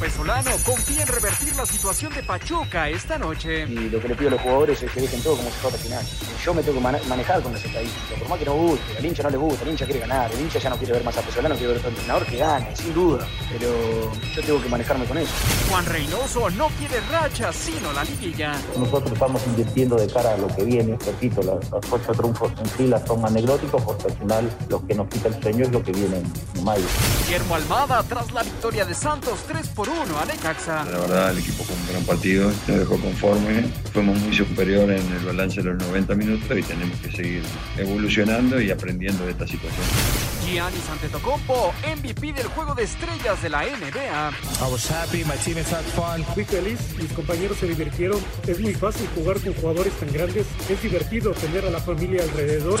Pesolano confía en revertir la situación de Pachuca esta noche. Y lo que le pido a los jugadores es que dejen todo como se fue final. Yo me tengo que manejar con las estadísticas, por más que no guste, al hincha no le gusta, el hincha quiere ganar, el hincha ya no quiere ver más a Pesolano, quiere ver a otro entrenador que gane, sin duda. Pero yo tengo que manejarme con eso. Juan Reynoso no quiere racha, sino la liguilla. Nosotros estamos invirtiendo de cara a lo que viene, repito, las, ocho triunfos en fila son anecdóticos porque al final lo que nos quita el sueño es lo que viene en mayo. Guillermo Almada tras la victoria de Santos 3 por 1 a Necaxa. La verdad el equipo fue un gran partido, nos dejó conforme, fuimos muy superior en el balance de los 90 minutos y tenemos que seguir evolucionando y aprendiendo de esta situación. Giannis Antetokounmpo, MVP del Juego de Estrellas de la NBA. I was happy, my teammates had fun. Fui feliz, mis compañeros se divirtieron. Es muy fácil jugar con jugadores tan grandes. Es divertido tener a la familia alrededor.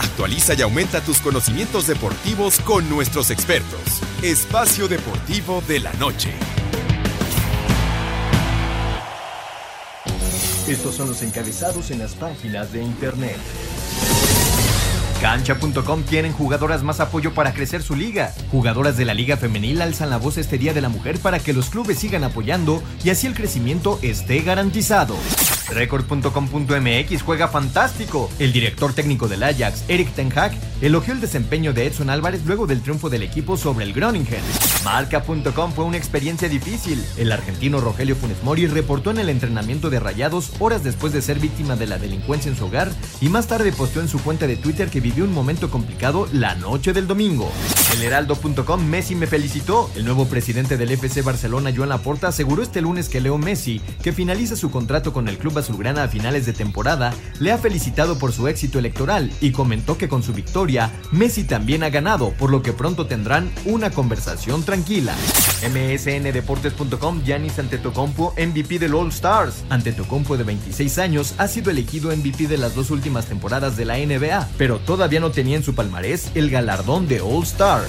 Actualiza y aumenta tus conocimientos deportivos con nuestros expertos. Espacio Deportivo de la Noche. Estos son los encabezados en las páginas de internet. Cancha.com tienen jugadoras más apoyo para crecer su liga. Jugadoras de la liga femenil alzan la voz este Día de la Mujer para que los clubes sigan apoyando y así el crecimiento esté garantizado. Record.com.mx juega fantástico. El director técnico del Ajax, Eric Ten Hag, elogió el desempeño de Edson Álvarez luego del triunfo del equipo sobre el Groningen. Marca.com fue una experiencia difícil. El argentino Rogelio Funes Mori reportó en el entrenamiento de Rayados horas después de ser víctima de la delincuencia en su hogar y más tarde posteó en su cuenta de Twitter que vivió un momento complicado la noche del domingo. El Heraldo.com Messi me felicitó. El nuevo presidente del FC Barcelona, Joan Laporta, aseguró este lunes que Leo Messi, que finaliza su contrato con el club azulgrana a finales de temporada, le ha felicitado por su éxito electoral y comentó que con su victoria, Messi también ha ganado, por lo que pronto tendrán una conversación tranquila. MSNDeportes.com Giannis Antetokounmpo MVP del All Stars. Antetokounmpo de 26 años ha sido elegido MVP de las dos últimas temporadas de la NBA, pero todavía no tenía en su palmarés el galardón de All Star.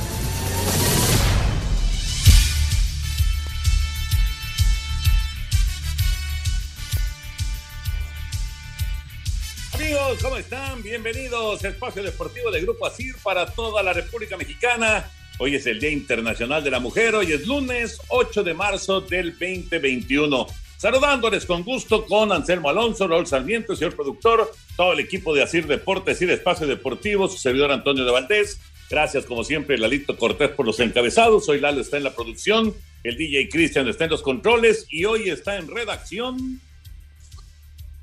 ¿Cómo están? Bienvenidos a Espacio Deportivo de Grupo ASIR para toda la República Mexicana. Hoy es el Día Internacional de la Mujer, hoy es lunes 8 de marzo del 2021. Saludándoles con gusto con Anselmo Alonso, Raúl Sarmiento, señor productor, todo el equipo de Asir Deportes y Espacio Deportivo, su servidor Antonio de Valdés. Gracias, como siempre, Lalito Cortés por los encabezados. Hoy Lalo está en la producción, el DJ Cristian está en los controles y hoy está en redacción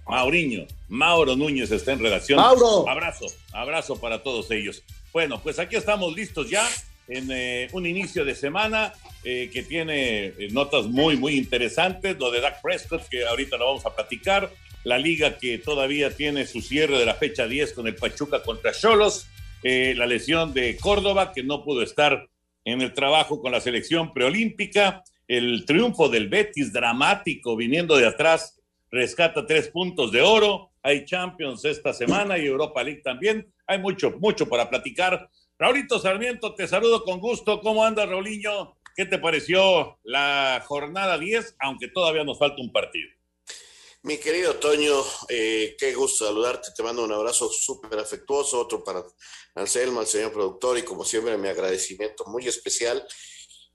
Mauriño. Mauro Núñez está en redacción. Mauro. Abrazo, abrazo para todos ellos. Bueno, pues aquí estamos listos ya en eh, un inicio de semana eh, que tiene eh, notas muy, muy interesantes. Lo de Dak Prescott, que ahorita lo vamos a platicar. La liga que todavía tiene su cierre de la fecha 10 con el Pachuca contra Cholos. la lesión de Córdoba, que no pudo estar en el trabajo con la selección preolímpica. El triunfo del Betis, dramático, viniendo de atrás, rescata tres puntos de oro. Hay Champions esta semana y Europa League también. Hay mucho, mucho para platicar. Raulito Sarmiento, te saludo con gusto. ¿Cómo anda, Raulinho? ¿Qué te pareció la jornada 10, aunque todavía nos falta un partido? Mi querido Toño, eh, qué gusto saludarte. Te mando un abrazo súper afectuoso, otro para Anselmo, al señor productor, y como siempre, mi agradecimiento muy especial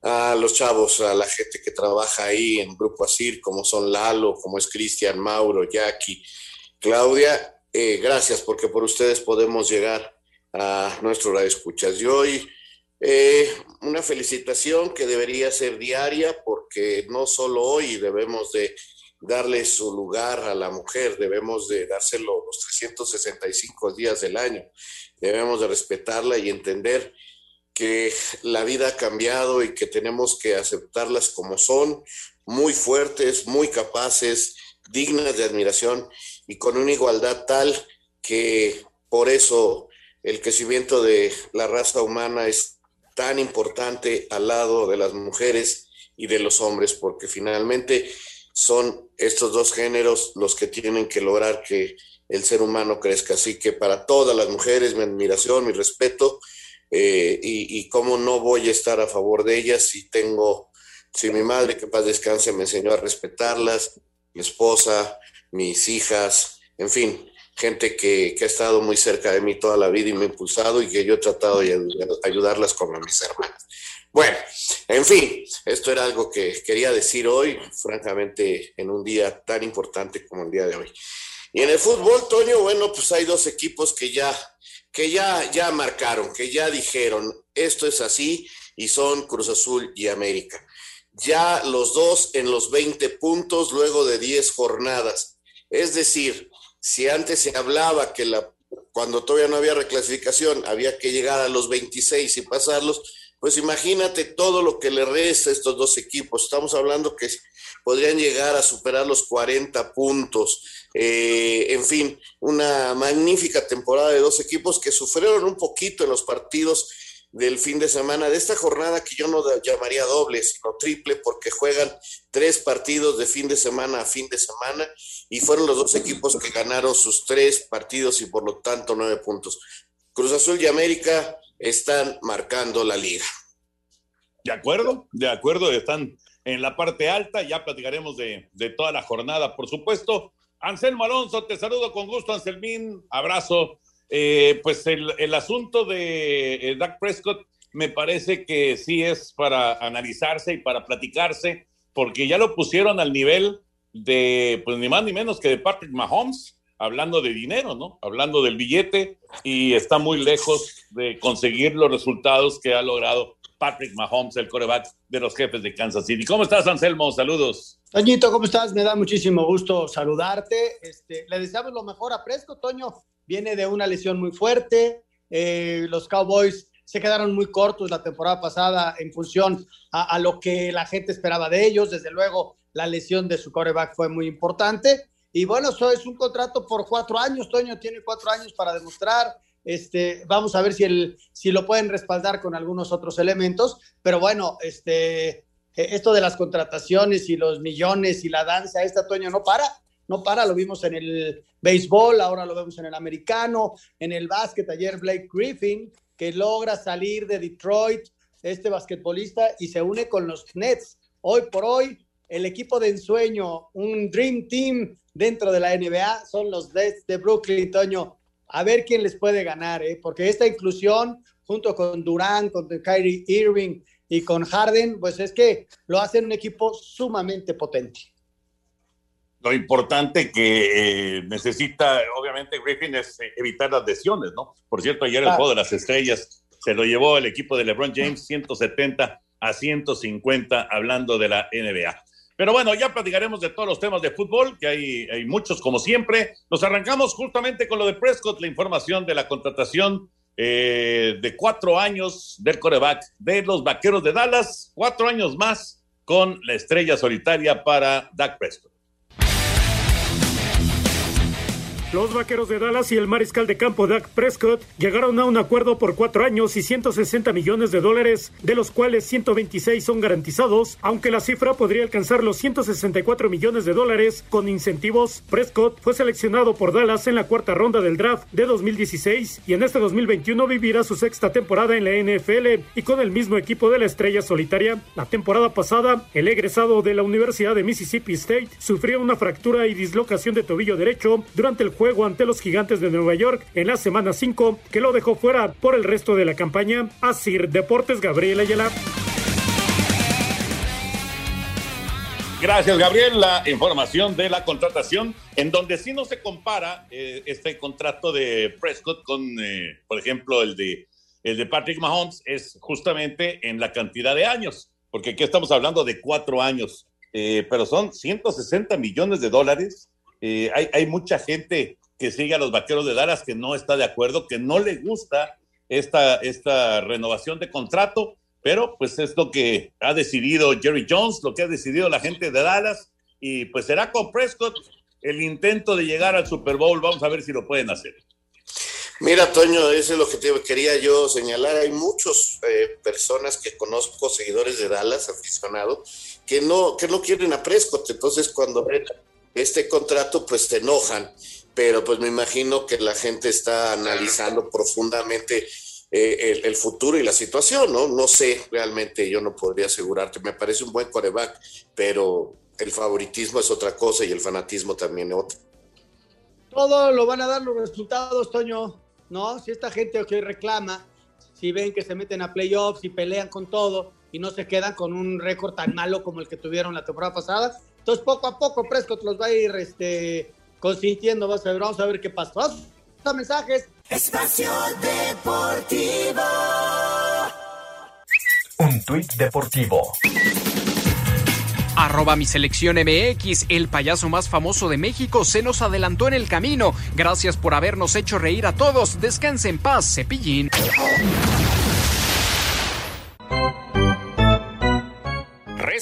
a los chavos, a la gente que trabaja ahí en Grupo Asir, como son Lalo, como es Cristian, Mauro, Jackie, Claudia. Eh, gracias, porque por ustedes podemos llegar a nuestro radio escuchas. Y hoy eh, una felicitación que debería ser diaria porque no solo hoy debemos de darle su lugar a la mujer, debemos de dárselo los 365 días del año, debemos de respetarla y entender que la vida ha cambiado y que tenemos que aceptarlas como son, muy fuertes, muy capaces, dignas de admiración y con una igualdad tal que por eso el crecimiento de la raza humana es tan importante al lado de las mujeres y de los hombres, porque finalmente son estos dos géneros los que tienen que lograr que el ser humano crezca. Así que para todas las mujeres, mi admiración, mi respeto, eh, y, cómo no voy a estar a favor de ellas si tengo, si mi madre, que paz descanse, me enseñó a respetarlas, mi esposa, mis hijas, en fin, gente que, que, ha estado muy cerca de mí toda la vida y me ha impulsado y que yo he tratado de ayudarlas como a mis hermanas. Bueno, en fin, esto era algo que quería decir hoy, francamente, en un día tan importante como el día de hoy. Y en el fútbol, Toño, bueno, pues hay dos equipos que ya, que ya, ya marcaron, que ya dijeron, esto es así, y son Cruz Azul y América. Ya los dos en los 20 puntos luego de 10 jornadas. Es decir, si antes se hablaba que la, cuando todavía no había reclasificación había que llegar a los 26 y pasarlos, pues imagínate todo lo que le resta a estos dos equipos. Estamos hablando que podrían llegar a superar los 40 puntos. Eh, en fin, una magnífica temporada de dos equipos que sufrieron un poquito en los partidos del fin de semana, de esta jornada que yo no llamaría doble, sino triple, porque juegan tres partidos de fin de semana a fin de semana y fueron los dos equipos que ganaron sus tres partidos y por lo tanto nueve puntos. Cruz Azul y América están marcando la liga. De acuerdo, de acuerdo, están en la parte alta, ya platicaremos de, de toda la jornada, por supuesto. Anselmo Alonso, te saludo con gusto, Anselmín, abrazo eh, pues el, el, asunto de eh, Dak Prescott me parece que sí es para analizarse y para platicarse, porque ya lo pusieron al nivel de, pues ni más ni menos que de Patrick Mahomes, hablando de dinero, ¿no? Hablando del billete, y está muy lejos de conseguir los resultados que ha logrado Patrick Mahomes, el coreback de los jefes de Kansas City. ¿Cómo estás, Anselmo? Saludos. Toñito, ¿cómo estás? Me da muchísimo gusto saludarte. Este, le deseamos lo mejor a Prescott, Toño viene de una lesión muy fuerte. Eh, los Cowboys se quedaron muy cortos la temporada pasada en función a, lo que la gente esperaba de ellos. Desde luego, la lesión de su coreback fue muy importante. Y bueno, eso es un contrato por cuatro años. Toño tiene cuatro años para demostrar. Este, vamos a ver si, lo pueden respaldar con algunos otros elementos. Pero bueno, este, esto de las contrataciones y los millones y la danza, esta Toño no para no para, lo vimos en el béisbol, ahora lo vemos en el americano, en el básquet, ayer Blake Griffin, que logra salir de Detroit, este basquetbolista, y se une con los Nets. Hoy por hoy, el equipo de ensueño, un Dream Team dentro de la NBA, son los Nets de Brooklyn, Toño. A ver quién les puede ganar, ¿eh? porque esta inclusión, junto con Durán, con Kyrie Irving y con Harden, pues es que lo hacen un equipo sumamente potente lo importante que eh, necesita, obviamente, Griffin es eh, evitar las lesiones, ¿no? Por cierto, ayer el juego de las estrellas se lo llevó el equipo de LeBron James 170 a 150, hablando de la NBA. Pero bueno, ya platicaremos de todos los temas de fútbol, que hay, hay muchos como siempre. Nos arrancamos justamente con lo de Prescott, la información de la contratación eh, de cuatro años del coreback de los Vaqueros de Dallas, cuatro años más con la estrella solitaria para Dak Prescott. Los vaqueros de Dallas y el mariscal de campo Dak Prescott llegaron a un acuerdo por cuatro años y 160 millones de dólares, de los cuales 126 son garantizados, aunque la cifra podría alcanzar los 164 millones de dólares con incentivos. Prescott fue seleccionado por Dallas en la cuarta ronda del draft de 2016 y en este 2021 vivirá su sexta temporada en la NFL y con el mismo equipo de la estrella solitaria. La temporada pasada, el egresado de la Universidad de Mississippi State sufrió una fractura y dislocación de tobillo derecho durante el juego juego ante los gigantes de Nueva York en la semana 5, que lo dejó fuera por el resto de la campaña. Asir Deportes, Gabriel Ayala. Gracias, Gabriel. La información de la contratación, en donde sí no se compara eh, este contrato de Prescott con, eh, por ejemplo, el de, el de Patrick Mahomes, es justamente en la cantidad de años, porque aquí estamos hablando de cuatro años, eh, pero son 160 millones de dólares eh, hay, mucha gente que sigue a los vaqueros de Dallas que no está de acuerdo, que no le gusta esta, esta renovación de contrato, pero pues es lo que ha decidido Jerry Jones, lo que ha decidido la gente de Dallas, y pues será con Prescott el intento de llegar al Super Bowl. Vamos a ver si lo pueden hacer. Mira, Toño, eso es lo que quería yo señalar. Hay muchas eh, personas que conozco, seguidores de Dallas, aficionados, que no, que no quieren a Prescott. Entonces, cuando ven este contrato, pues se enojan. Pero pues me imagino que la gente está analizando profundamente eh, el, futuro y la situación, ¿no? No sé, realmente yo no podría asegurarte. Me parece un buen coreback, pero el favoritismo es otra cosa y el fanatismo también es otra. Todo lo van a dar los resultados, Toño. ¿No? Si esta gente que reclama, si ven que se meten a playoffs y pelean con todo y no se quedan con un récord tan malo como el que tuvieron la temporada pasada, entonces poco a poco Prescott los va a ir este, consintiendo. Vamos a ver, vamos a ver qué pasa. Vamos a mensajes. Espacio Deportivo. Un tuit deportivo. Arroba mi selección MX, el payaso más famoso de México se nos adelantó en el camino. Gracias por habernos hecho reír a todos. Descanse en paz, cepillín.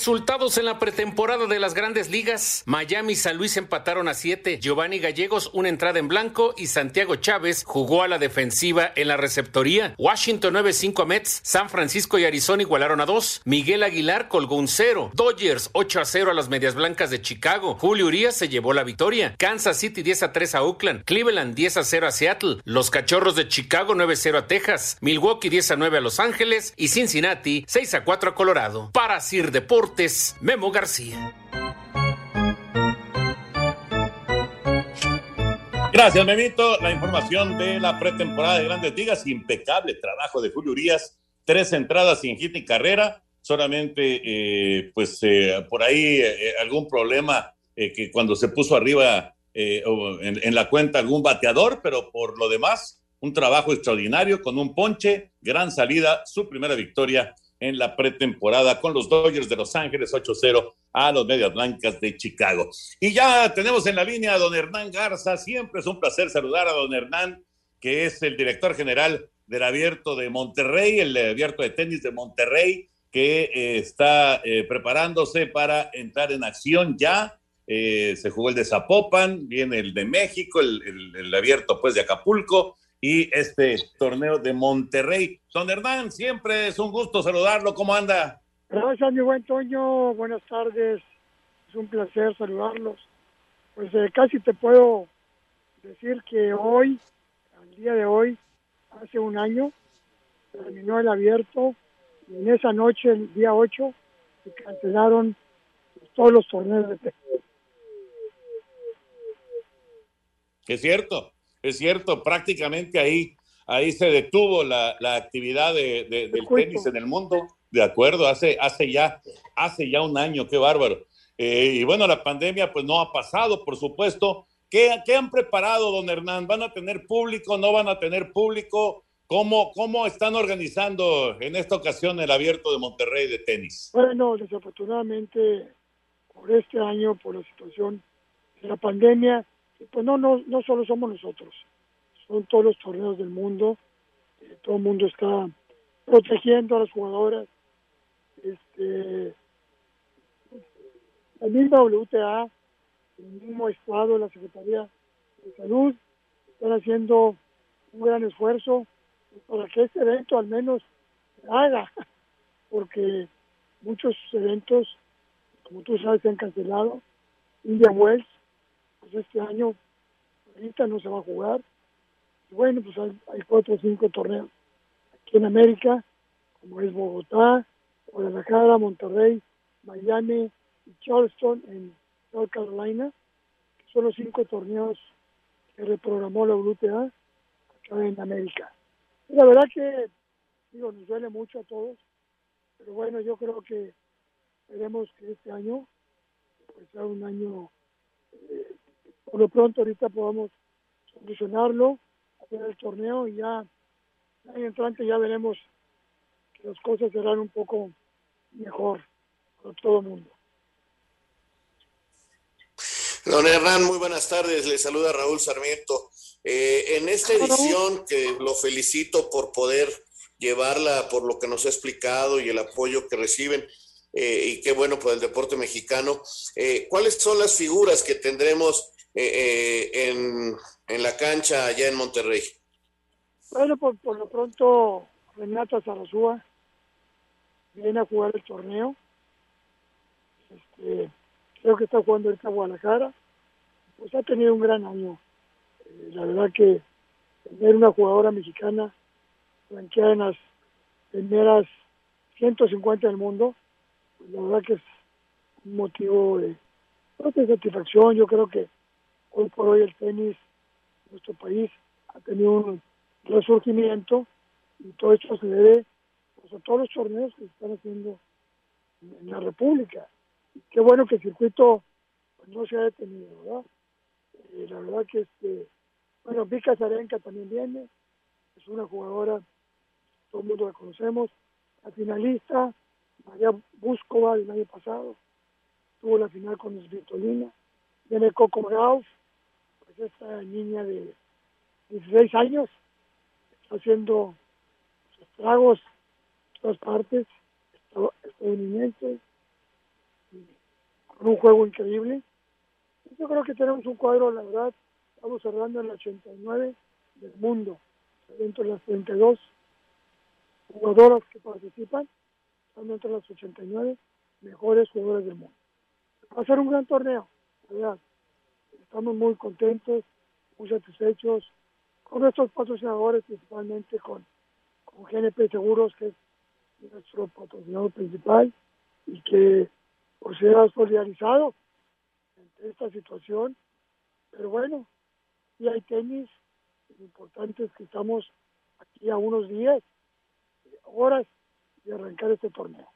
Resultados en la pretemporada de las grandes ligas. Miami y San Luis empataron a 7. Giovanni Gallegos una entrada en blanco y Santiago Chávez jugó a la defensiva en la receptoría. Washington 9-5 a Mets. San Francisco y Arizona igualaron a 2. Miguel Aguilar colgó un 0. Dodgers 8 a 0 a las Medias Blancas de Chicago. Julio Urias se llevó la victoria. Kansas City 10 a 3 a Oakland. Cleveland 10 a 0 a Seattle. Los Cachorros de Chicago 9 a 0 a Texas. Milwaukee 10 a 9 a Los Ángeles y Cincinnati 6 a 4 a Colorado. Para Sir Deportes Memo García. Gracias, Memito. La información de la pretemporada de Grandes Ligas, impecable trabajo de Julio Urias, tres entradas sin hit ni carrera, solamente eh, pues eh, por ahí eh, algún problema que cuando se puso arriba en, en, la cuenta algún bateador, pero por lo demás, un trabajo extraordinario con un ponche, gran salida, su primera victoria en la pretemporada con los Dodgers de Los Ángeles 8-0 a los Medias Blancas de Chicago. Y ya tenemos en la línea a don Hernán Garza. Siempre es un placer saludar a don Hernán, que es el director general del Abierto de Monterrey, el Abierto de Tenis de Monterrey, que eh, está eh, preparándose para entrar en acción ya. Eh, se jugó el de Zapopan, viene el de México, el, el Abierto pues de Acapulco y este torneo de Monterrey. Don Hernán, siempre es un gusto saludarlo. ¿Cómo anda? Gracias, mi buen Toño. Buenas tardes. Es un placer saludarlos. Pues eh, casi te puedo decir que hoy, al día de hoy, hace un año, terminó el abierto y en esa noche, el día 8, se cancelaron todos los torneos de tenis. Es cierto, es cierto, prácticamente ahí, ahí se detuvo la, actividad de, del tenis en el mundo, de acuerdo, hace, hace, ya, hace ya un año, qué bárbaro. Eh, y bueno, la pandemia pues no ha pasado, por supuesto. ¿Qué, ¿Qué, han preparado, don Hernán? ¿Van a tener público? ¿No van a tener público? ¿Cómo, ¿Cómo están organizando en esta ocasión el abierto de Monterrey de tenis? Bueno, desafortunadamente, por este año, por la situación de la pandemia, pues no, no, no solo somos nosotros, son todos los torneos del mundo, eh, todo el mundo está protegiendo a las jugadoras, este, la misma WTA, el mismo Estado, la Secretaría de Salud, están haciendo un gran esfuerzo para que este evento al menos se haga, porque muchos eventos, como tú sabes, se han cancelado. India Wells pues este año ahorita no se va a jugar. Y bueno, pues hay, cuatro o cinco torneos aquí en América, como es Bogotá, Guadalajara, Monterrey, Miami y Charleston en North Carolina, son los cinco torneos que reprogramó la WTA acá en América. La verdad que, digo, nos duele mucho a todos, pero bueno, yo creo que esperemos que este año pues, sea un año eh, por lo pronto ahorita podamos solucionarlo, hacer el torneo y ya entrante ya veremos que las cosas serán un poco mejor para todo el mundo. Don Hernán, muy buenas tardes. Le saluda Raúl Sarmiento. Eh, en esta edición, que lo felicito por poder llevarla, por lo que nos ha explicado y el apoyo que reciben, eh, y qué bueno por el deporte mexicano. Eh, ¿Cuáles son las figuras que tendremos eh, eh, en, en, la cancha allá en Monterrey? Bueno, por, por lo pronto, Renata Zarazúa viene a jugar el torneo. Este, creo que está jugando ahorita Guadalajara. Pues ha tenido un gran año. Eh, la verdad que tener una jugadora mexicana ranqueada en las primeras 150 del mundo, pues la verdad que es un motivo de, pues, de satisfacción. Yo creo que hoy por hoy el tenis en nuestro país ha tenido un resurgimiento y todo esto se debe pues, a todos los torneos que se están haciendo en la República. Y qué bueno que el circuito pues, no se ha detenido, ¿verdad? Eh, la verdad que este, bueno, Vika Zarenka también viene, es una jugadora, todo el mundo la conocemos, la finalista, María Buscova el año pasado, tuvo la final con Svitolina, viene Coco pues esta niña de 16 años, está haciendo estragos en todas partes, estadounidenses, con un juego increíble. Yo creo que tenemos un cuadro, la verdad, estamos cerrando el 89 del mundo, dentro de las 32 jugadoras que participan, están dentro de las 89 mejores jugadoras del mundo. Va a ser un gran torneo, la verdad. Estamos muy contentos, muy satisfechos con nuestros patrocinadores, principalmente con, con GNP Seguros, que es nuestro patrocinador principal y que pues, se ha solidarizado en esta situación. Pero bueno, y hay tenis, lo importante es que estamos aquí a unos días, horas de arrancar este torneo.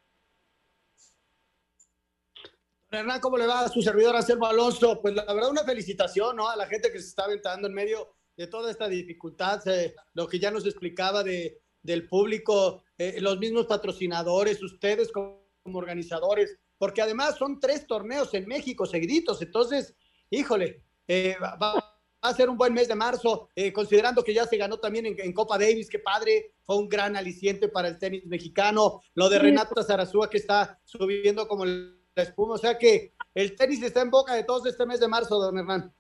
Hernán, ¿cómo le va a su servidor Anselmo Alonso? Pues la verdad, una felicitación ¿no? a la gente que se está aventando en medio de toda esta dificultad, eh, lo que ya nos explicaba de, del público, eh, los mismos patrocinadores, ustedes como, como, organizadores, porque además son tres torneos en México seguiditos, entonces, híjole, eh, va, va, a ser un buen mes de marzo, considerando que ya se ganó también en, en, Copa Davis, qué padre, fue un gran aliciente para el tenis mexicano, lo de Renata Zarazúa que está subiendo como el la espuma. O sea que el tenis está en boca de todos este mes de marzo, don Hernán.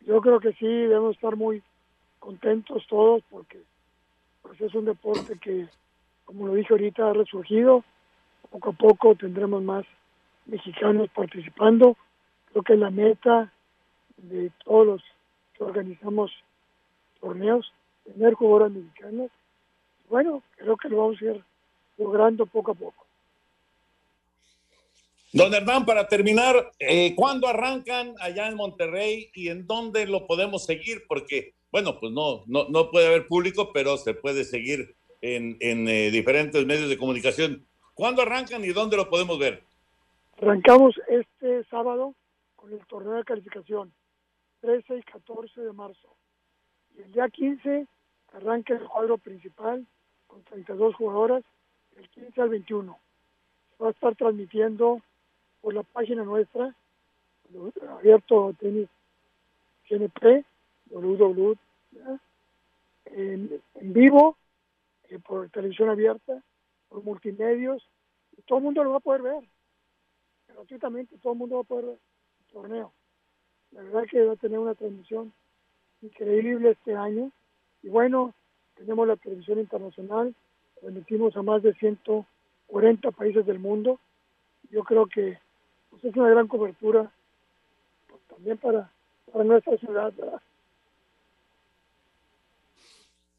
Yo creo que sí, debemos estar muy contentos todos porque pues es un deporte que, como lo dije ahorita, ha resurgido. Poco a poco tendremos más mexicanos participando. Creo que la meta de todos los que organizamos torneos, tener jugadores mexicanos. Bueno, creo que lo vamos a ir logrando poco a poco. Don Hernán, para terminar, eh, ¿cuándo arrancan allá en Monterrey y en dónde lo podemos seguir? Porque, bueno, pues no, no, no puede haber público, pero se puede seguir en, en eh, diferentes medios de comunicación. ¿Cuándo arrancan y dónde lo podemos ver? Arrancamos este sábado con el torneo de calificación, 13 y 14 de marzo. Y el día 15 arranca el cuadro principal con 32 jugadoras, el 15 al 21. Se va a estar transmitiendo por la página nuestra, abierto tenis GNP, www, en, en, vivo, eh, por televisión abierta, por multimedios, y todo el mundo lo va a poder ver, gratuitamente, todo el mundo va a poder ver el torneo. La verdad que va a tener una transmisión increíble este año, y bueno, tenemos la televisión internacional, transmitimos a más de 140 países del mundo, yo creo que pues es una gran cobertura pues, también para, para nuestra ciudad. ¿verdad?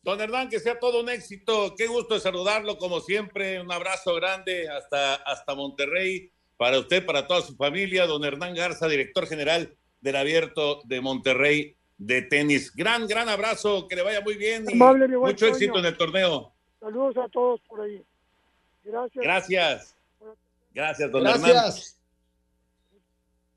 Don Hernán, que sea todo un éxito. Qué gusto de saludarlo como siempre. Un abrazo grande hasta, hasta Monterrey para usted, para toda su familia. Don Hernán Garza, director general del Abierto de Monterrey de tenis. Gran, gran abrazo, que le vaya muy bien y Amable, mi buen mucho sueño. éxito en el torneo. Saludos a todos por ahí. Gracias. Gracias. Gracias, don Hernán.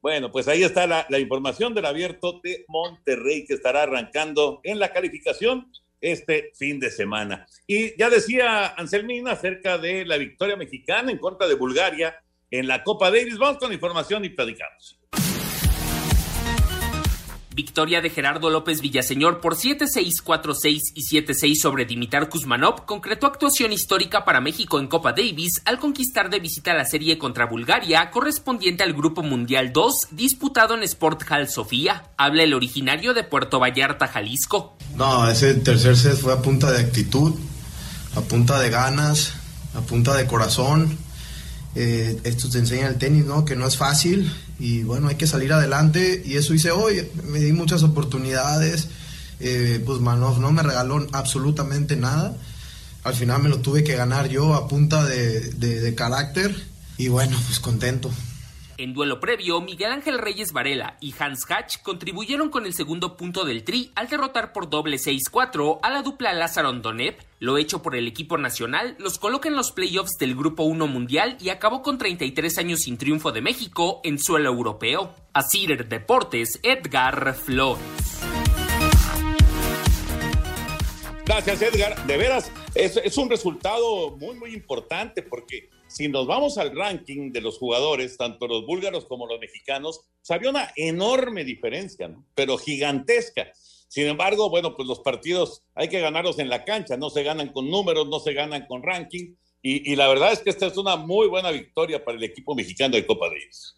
Bueno, pues ahí está la, la, información del abierto de Monterrey que estará arrancando en la calificación este fin de semana. Y ya decía Anselmina acerca de la victoria mexicana en contra de Bulgaria en la Copa Davis. Vamos con información y platicamos. Victoria de Gerardo López Villaseñor por 7-6, 4-6 y 7-6 sobre Dimitar Kuzmanov concretó actuación histórica para México en Copa Davis al conquistar de visita la serie contra Bulgaria correspondiente al Grupo Mundial 2 disputado en Sport Hall Sofía. Habla el originario de Puerto Vallarta, Jalisco. No, ese tercer set fue a punta de actitud, a punta de ganas, a punta de corazón. Eh, esto te enseña el tenis, ¿no? Que no es fácil y bueno, hay que salir adelante y eso hice hoy. Me di muchas oportunidades, eh, pues Manov no me regaló absolutamente nada. Al final me lo tuve que ganar yo a punta de, de carácter y bueno, pues contento. En duelo previo, Miguel Ángel Reyes Varela y Hans Hatch contribuyeron con el segundo punto del tri al derrotar por doble 6-4 a la dupla Lázaro Andonep. Lo hecho por el equipo nacional los coloca en los playoffs del Grupo 1 Mundial y acabó con 33 años sin triunfo de México en suelo europeo. Asir Deportes, Edgar Flores. Gracias, Edgar. De veras, es un resultado muy, muy importante porque si nos vamos al ranking de los jugadores, tanto los búlgaros como los mexicanos, pues había una enorme diferencia, pero gigantesca. Sin embargo, bueno, pues los partidos hay que ganarlos en la cancha, no se ganan con números, no se ganan con ranking. Y, la verdad es que esta es una muy buena victoria para el equipo mexicano de Copa Davis.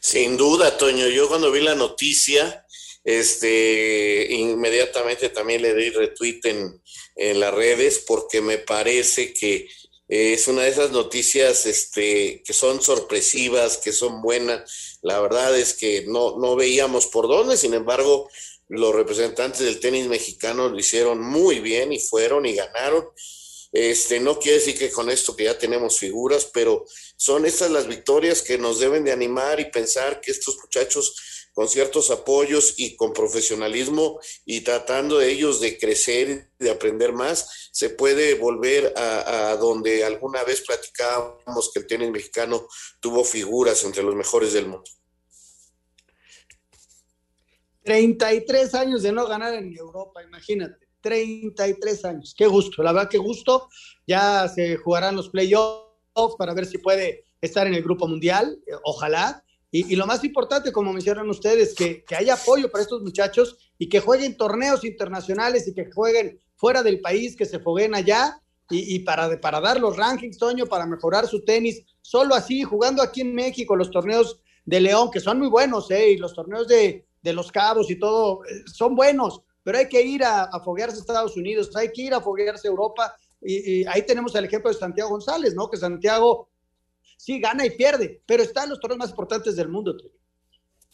Sin duda, Toño. Yo cuando vi la noticia, este, inmediatamente también le di retweet en, en las redes porque me parece que es una de esas noticias este, que son sorpresivas, que son buenas. La verdad es que no, no veíamos por dónde, sin embargo, los representantes del tenis mexicano lo hicieron muy bien y fueron y ganaron. Este, no quiere decir que con esto que ya tenemos figuras, pero son estas las victorias que nos deben de animar y pensar que estos muchachos con ciertos apoyos y con profesionalismo y tratando de ellos de crecer, de aprender más, se puede volver a, donde alguna vez platicábamos que el tenis mexicano tuvo figuras entre los mejores del mundo. 33 años de no ganar en Europa, imagínate. 33 años. Qué gusto, la verdad, qué gusto. Ya se jugarán los playoffs para ver si puede estar en el grupo mundial. Ojalá. Y, lo más importante, como mencionan ustedes, que, que haya apoyo para estos muchachos y que jueguen torneos internacionales y que jueguen fuera del país, que se fogueen allá y, para, para dar los rankings, Toño, para mejorar su tenis. Solo así, jugando aquí en México, los torneos de León, que son muy buenos, ¿eh? y los torneos de, de Los Cabos y todo, eh, son buenos, pero hay que ir a, foguearse a Estados Unidos, hay que ir a foguearse a Europa. Y, y, ahí tenemos el ejemplo de Santiago González, ¿no? Que Santiago sí gana y pierde, pero está en los torneos más importantes del mundo.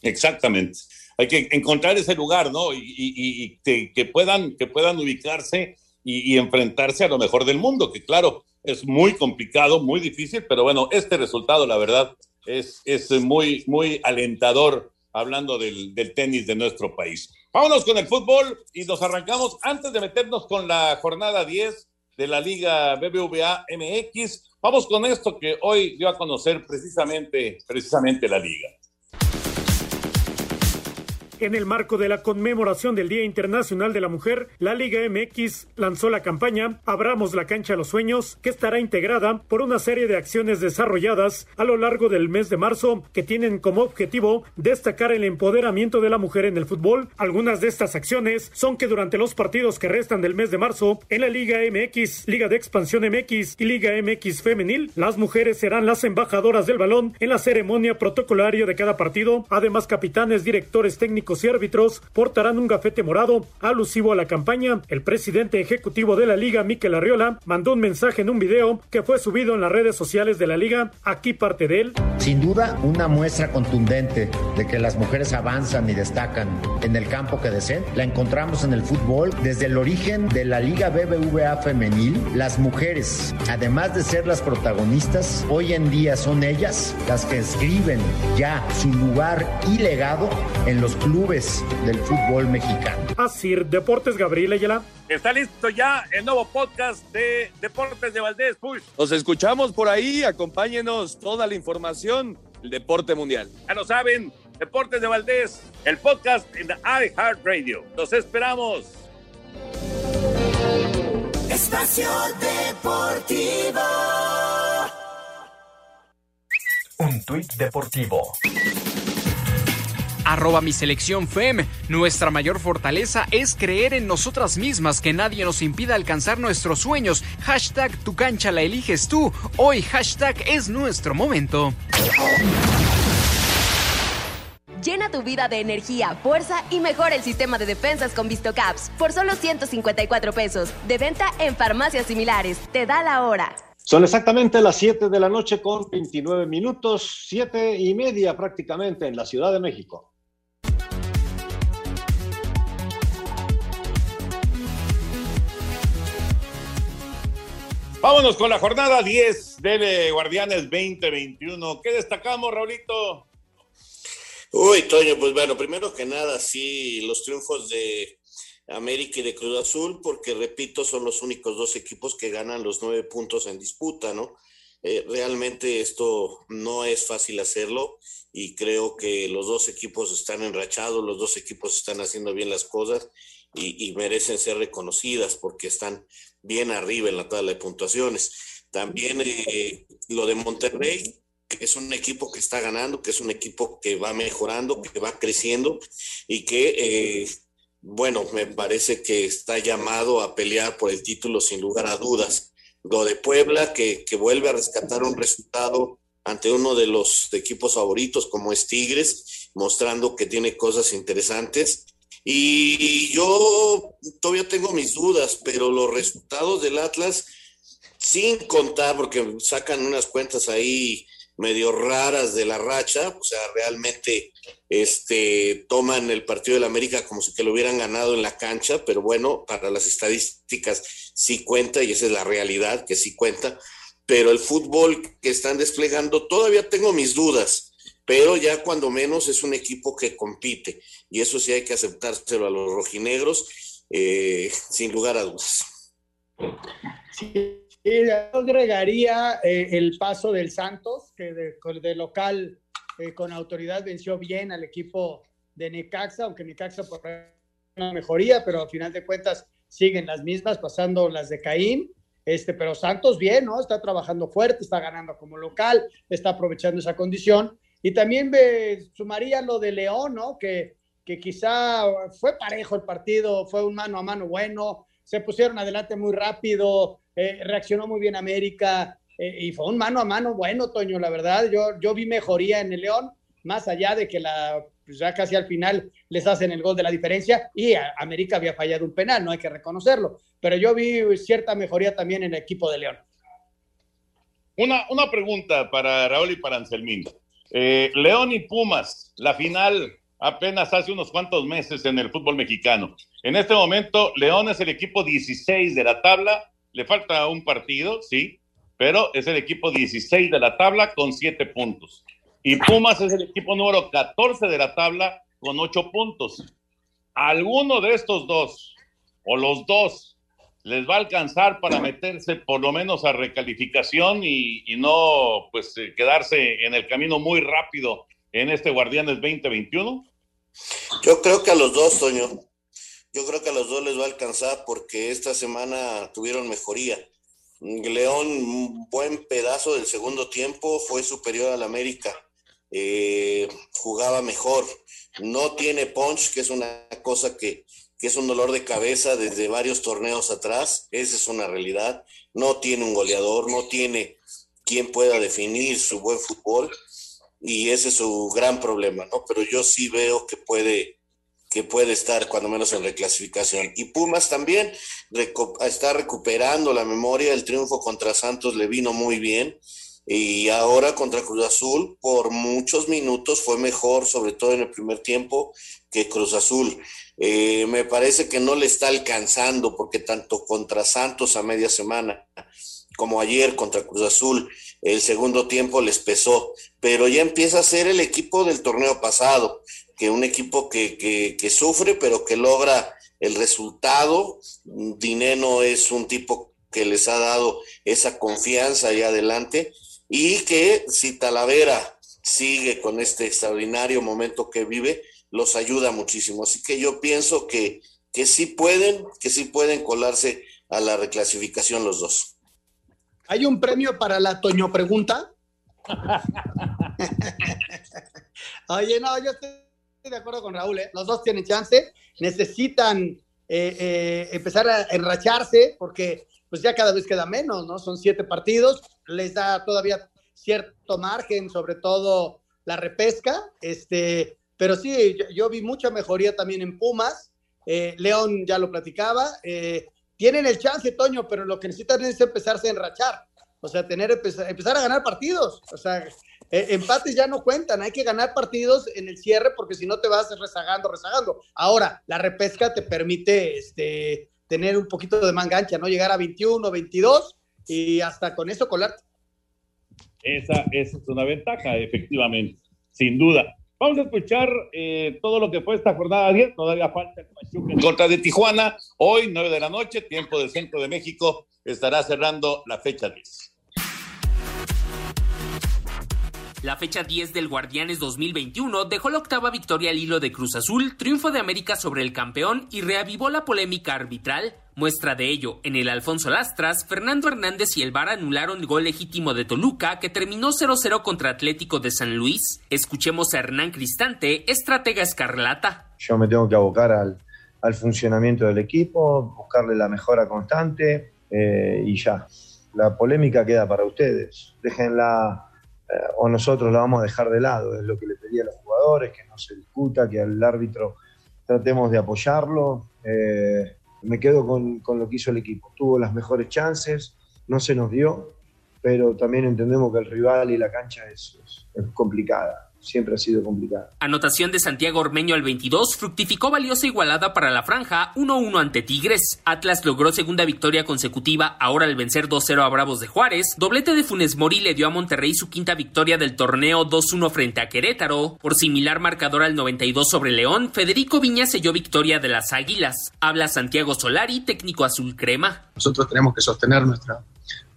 Exactamente. Hay que encontrar ese lugar, ¿no? Y, que, puedan, que puedan ubicarse y, enfrentarse a lo mejor del mundo, que claro, es muy complicado, muy difícil, pero bueno, este resultado, la verdad, es, es muy, muy alentador hablando del, del tenis de nuestro país. Vámonos con el fútbol y nos arrancamos antes de meternos con la jornada 10 de la Liga BBVA MX. Vamos con esto que hoy dio a conocer precisamente, precisamente la liga. En el marco de la conmemoración del Día Internacional de la Mujer, la Liga MX lanzó la campaña Abramos la cancha a los sueños, que estará integrada por una serie de acciones desarrolladas a lo largo del mes de marzo que tienen como objetivo destacar el empoderamiento de la mujer en el fútbol. Algunas de estas acciones son que durante los partidos que restan del mes de marzo en la Liga MX, Liga de Expansión MX y Liga MX Femenil, las mujeres serán las embajadoras del balón en la ceremonia protocolaria de cada partido. Además, capitanes, directores técnicos y árbitros portarán un gafete morado alusivo a la campaña. El presidente ejecutivo de la liga, Miquel Arriola, mandó un mensaje en un video que fue subido en las redes sociales de la liga. Aquí parte de él. Sin duda, una muestra contundente de que las mujeres avanzan y destacan en el campo que deseen, la encontramos en el fútbol. Desde el origen de la Liga BBVA femenil, las mujeres, además de ser las protagonistas, hoy en día son ellas las que escriben ya su lugar y legado en los clubes del fútbol mexicano. Así, Deportes Gabriel Ayala. Está listo ya el nuevo podcast de Deportes de Valdés Push. Nos escuchamos por ahí, acompáñenos toda la información del deporte mundial. Ya lo saben, Deportes de Valdés, el podcast en iHeartRadio. Los esperamos. Espacio Deportivo. Un tuit deportivo arroba mi selección FEM. Nuestra mayor fortaleza es creer en nosotras mismas, que nadie nos impida alcanzar nuestros sueños. Hashtag tu cancha la eliges tú. Hoy hashtag es nuestro momento. Llena tu vida de energía, fuerza y mejora el sistema de defensas con VistoCaps por solo 154 pesos. De venta en farmacias similares. Te da la hora. Son exactamente las 7 de la noche con 29 minutos, 7 y media prácticamente en la Ciudad de México. Vámonos con la jornada 10 de Guardianes 2021. ¿Qué destacamos, Raulito? Uy, Toño, pues bueno, primero que nada, sí, los triunfos de América y de Cruz Azul, porque repito, son los únicos dos equipos que ganan los nueve puntos en disputa, ¿no? Eh, realmente esto no es fácil hacerlo y creo que los dos equipos están enrachados, los dos equipos están haciendo bien las cosas y, merecen ser reconocidas porque están bien arriba en la tabla de puntuaciones. También eh, lo de Monterrey, que es un equipo que está ganando, que es un equipo que va mejorando, que va creciendo y que, eh, bueno, me parece que está llamado a pelear por el título sin lugar a dudas. Lo de Puebla, que, que vuelve a rescatar un resultado ante uno de los equipos favoritos como es Tigres, mostrando que tiene cosas interesantes. Y yo todavía tengo mis dudas, pero los resultados del Atlas, sin contar, porque sacan unas cuentas ahí medio raras de la racha, o sea, realmente este, toman el partido del América como si que lo hubieran ganado en la cancha, pero bueno, para las estadísticas sí cuenta y esa es la realidad, que sí cuenta, pero el fútbol que están desplegando, todavía tengo mis dudas, pero ya cuando menos es un equipo que compite y eso sí hay que aceptárselo a los rojinegros, eh, sin lugar a dudas. Sí agregaría eh, el paso del Santos, que de, local eh, con autoridad venció bien al equipo de Necaxa, aunque Necaxa por una mejoría, pero al final de cuentas siguen las mismas, pasando las de Caín. Este, pero Santos bien, ¿no? Está trabajando fuerte, está ganando como local, está aprovechando esa condición. Y también me sumaría lo de León, ¿no? Que, que quizá fue parejo el partido, fue un mano a mano bueno, se pusieron adelante muy rápido, eh, reaccionó muy bien América eh, y fue un mano a mano bueno, Toño, la verdad. Yo, yo vi mejoría en el León, más allá de que la, pues ya casi al final les hacen el gol de la diferencia y América había fallado un penal, no hay que reconocerlo. Pero yo vi cierta mejoría también en el equipo de León. Una, una pregunta para Raúl y para Anselmín. Eh, León y Pumas, la final apenas hace unos cuantos meses en el fútbol mexicano. En este momento, León es el equipo 16 de la tabla le falta un partido, sí, pero es el equipo 16 de la tabla con 7 puntos. Y Pumas es el equipo número 14 de la tabla con 8 puntos. ¿Alguno de estos dos, o los dos, les va a alcanzar para meterse por lo menos a recalificación y, no pues eh, quedarse en el camino muy rápido en este Guardianes 2021? Yo creo que a los dos, Toño. Yo creo que a los dos les va a alcanzar porque esta semana tuvieron mejoría. León, un buen pedazo del segundo tiempo, fue superior al América. Eh, jugaba mejor. No tiene punch, que es una cosa que, que es un dolor de cabeza desde varios torneos atrás. Esa es una realidad. No tiene un goleador, no tiene quien pueda definir su buen fútbol. Y ese es su gran problema, ¿no? Pero yo sí veo que puede que puede estar cuando menos en reclasificación. Y Pumas también está recuperando la memoria, el triunfo contra Santos le vino muy bien y ahora contra Cruz Azul por muchos minutos fue mejor, sobre todo en el primer tiempo, que Cruz Azul. Eh, me parece que no le está alcanzando porque tanto contra Santos a media semana como ayer contra Cruz Azul, el segundo tiempo les pesó, pero ya empieza a ser el equipo del torneo pasado que un equipo que, sufre, pero que logra el resultado. Dineno es un tipo que les ha dado esa confianza ahí adelante y que si Talavera sigue con este extraordinario momento que vive, los ayuda muchísimo. Así que yo pienso que, que sí pueden, que sí pueden colarse a la reclasificación los dos. ¿Hay un premio para la Toño Pregunta? Oye, no, yo estoy de acuerdo con Raúl, ¿eh? los dos tienen chance, necesitan eh, eh, empezar a enracharse porque pues ya cada vez queda menos, ¿no? Son siete partidos, les da todavía cierto margen, sobre todo la repesca, este, pero sí, yo, vi mucha mejoría también en Pumas. Eh, León ya lo platicaba. Eh, tienen el chance, Toño, pero lo que necesitan es empezarse a enrachar. O sea, tener, empezar, a ganar partidos. O sea, eh, empates ya no cuentan. Hay que ganar partidos en el cierre porque si no te vas rezagando, rezagando. Ahora, la repesca te permite este, tener un poquito de mangancha, ¿no? Llegar a 21, 22 y hasta con eso colarte. Esa es una ventaja, efectivamente, sin duda. Vamos a escuchar eh, todo lo que fue esta jornada 10. Todavía falta el Pachuca en contra de Tijuana. Hoy, 9 de la noche, tiempo del centro de México, estará cerrando la fecha 10. La fecha 10 del Guardianes 2021 dejó la octava victoria al hilo de Cruz Azul, triunfo de América sobre el campeón y reavivó la polémica arbitral. Muestra de ello, en el Alfonso Lastras, Fernando Hernández y el VAR anularon el gol legítimo de Toluca que terminó 0-0 contra Atlético de San Luis. Escuchemos a Hernán Cristante, estratega escarlata. Yo me tengo que abocar al, funcionamiento del equipo, buscarle la mejora constante eh, y ya. La polémica queda para ustedes. Déjenla o nosotros la vamos a dejar de lado. Es lo que le pedí a los jugadores, que no se discuta, que al árbitro tratemos de apoyarlo. Eh, me quedo con, lo que hizo el equipo. Tuvo las mejores chances, no se nos dio, pero también entendemos que el rival y la cancha es complicada siempre ha sido complicado. Anotación de Santiago Ormeño al 22 fructificó valiosa igualada para la franja 1-1 ante Tigres. Atlas logró segunda victoria consecutiva ahora al vencer 2-0 a Bravos de Juárez. Doblete de Funes Mori le dio a Monterrey su quinta victoria del torneo 2-1 frente a Querétaro. Por similar marcador al 92 sobre León, Federico Viña selló victoria de las Águilas. Habla Santiago Solari, técnico azul crema. Nosotros tenemos que sostener nuestra,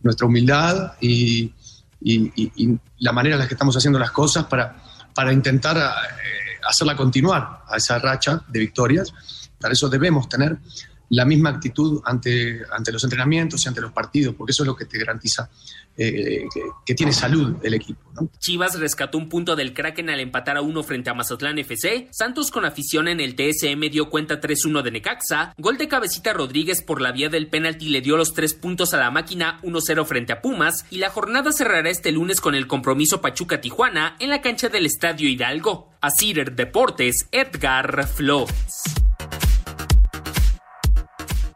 nuestra humildad y, y la manera en la que estamos haciendo las cosas para para intentar eh, hacerla continuar a esa racha de victorias. Para eso debemos tener la misma actitud ante, ante los entrenamientos y ante los partidos, porque eso es lo que te garantiza eh, que, tiene salud el equipo. Chivas rescató un punto del Kraken al empatar a uno frente a Mazatlán FC. Santos con afición en el TSM dio cuenta 3-1 de Necaxa. Gol de cabecita Rodríguez por la vía del penalti le dio los tres puntos a la máquina 1-0 frente a Pumas. Y la jornada cerrará este lunes con el compromiso Pachuca-Tijuana en la cancha del Estadio Hidalgo. A Cider Deportes, Edgar Flores.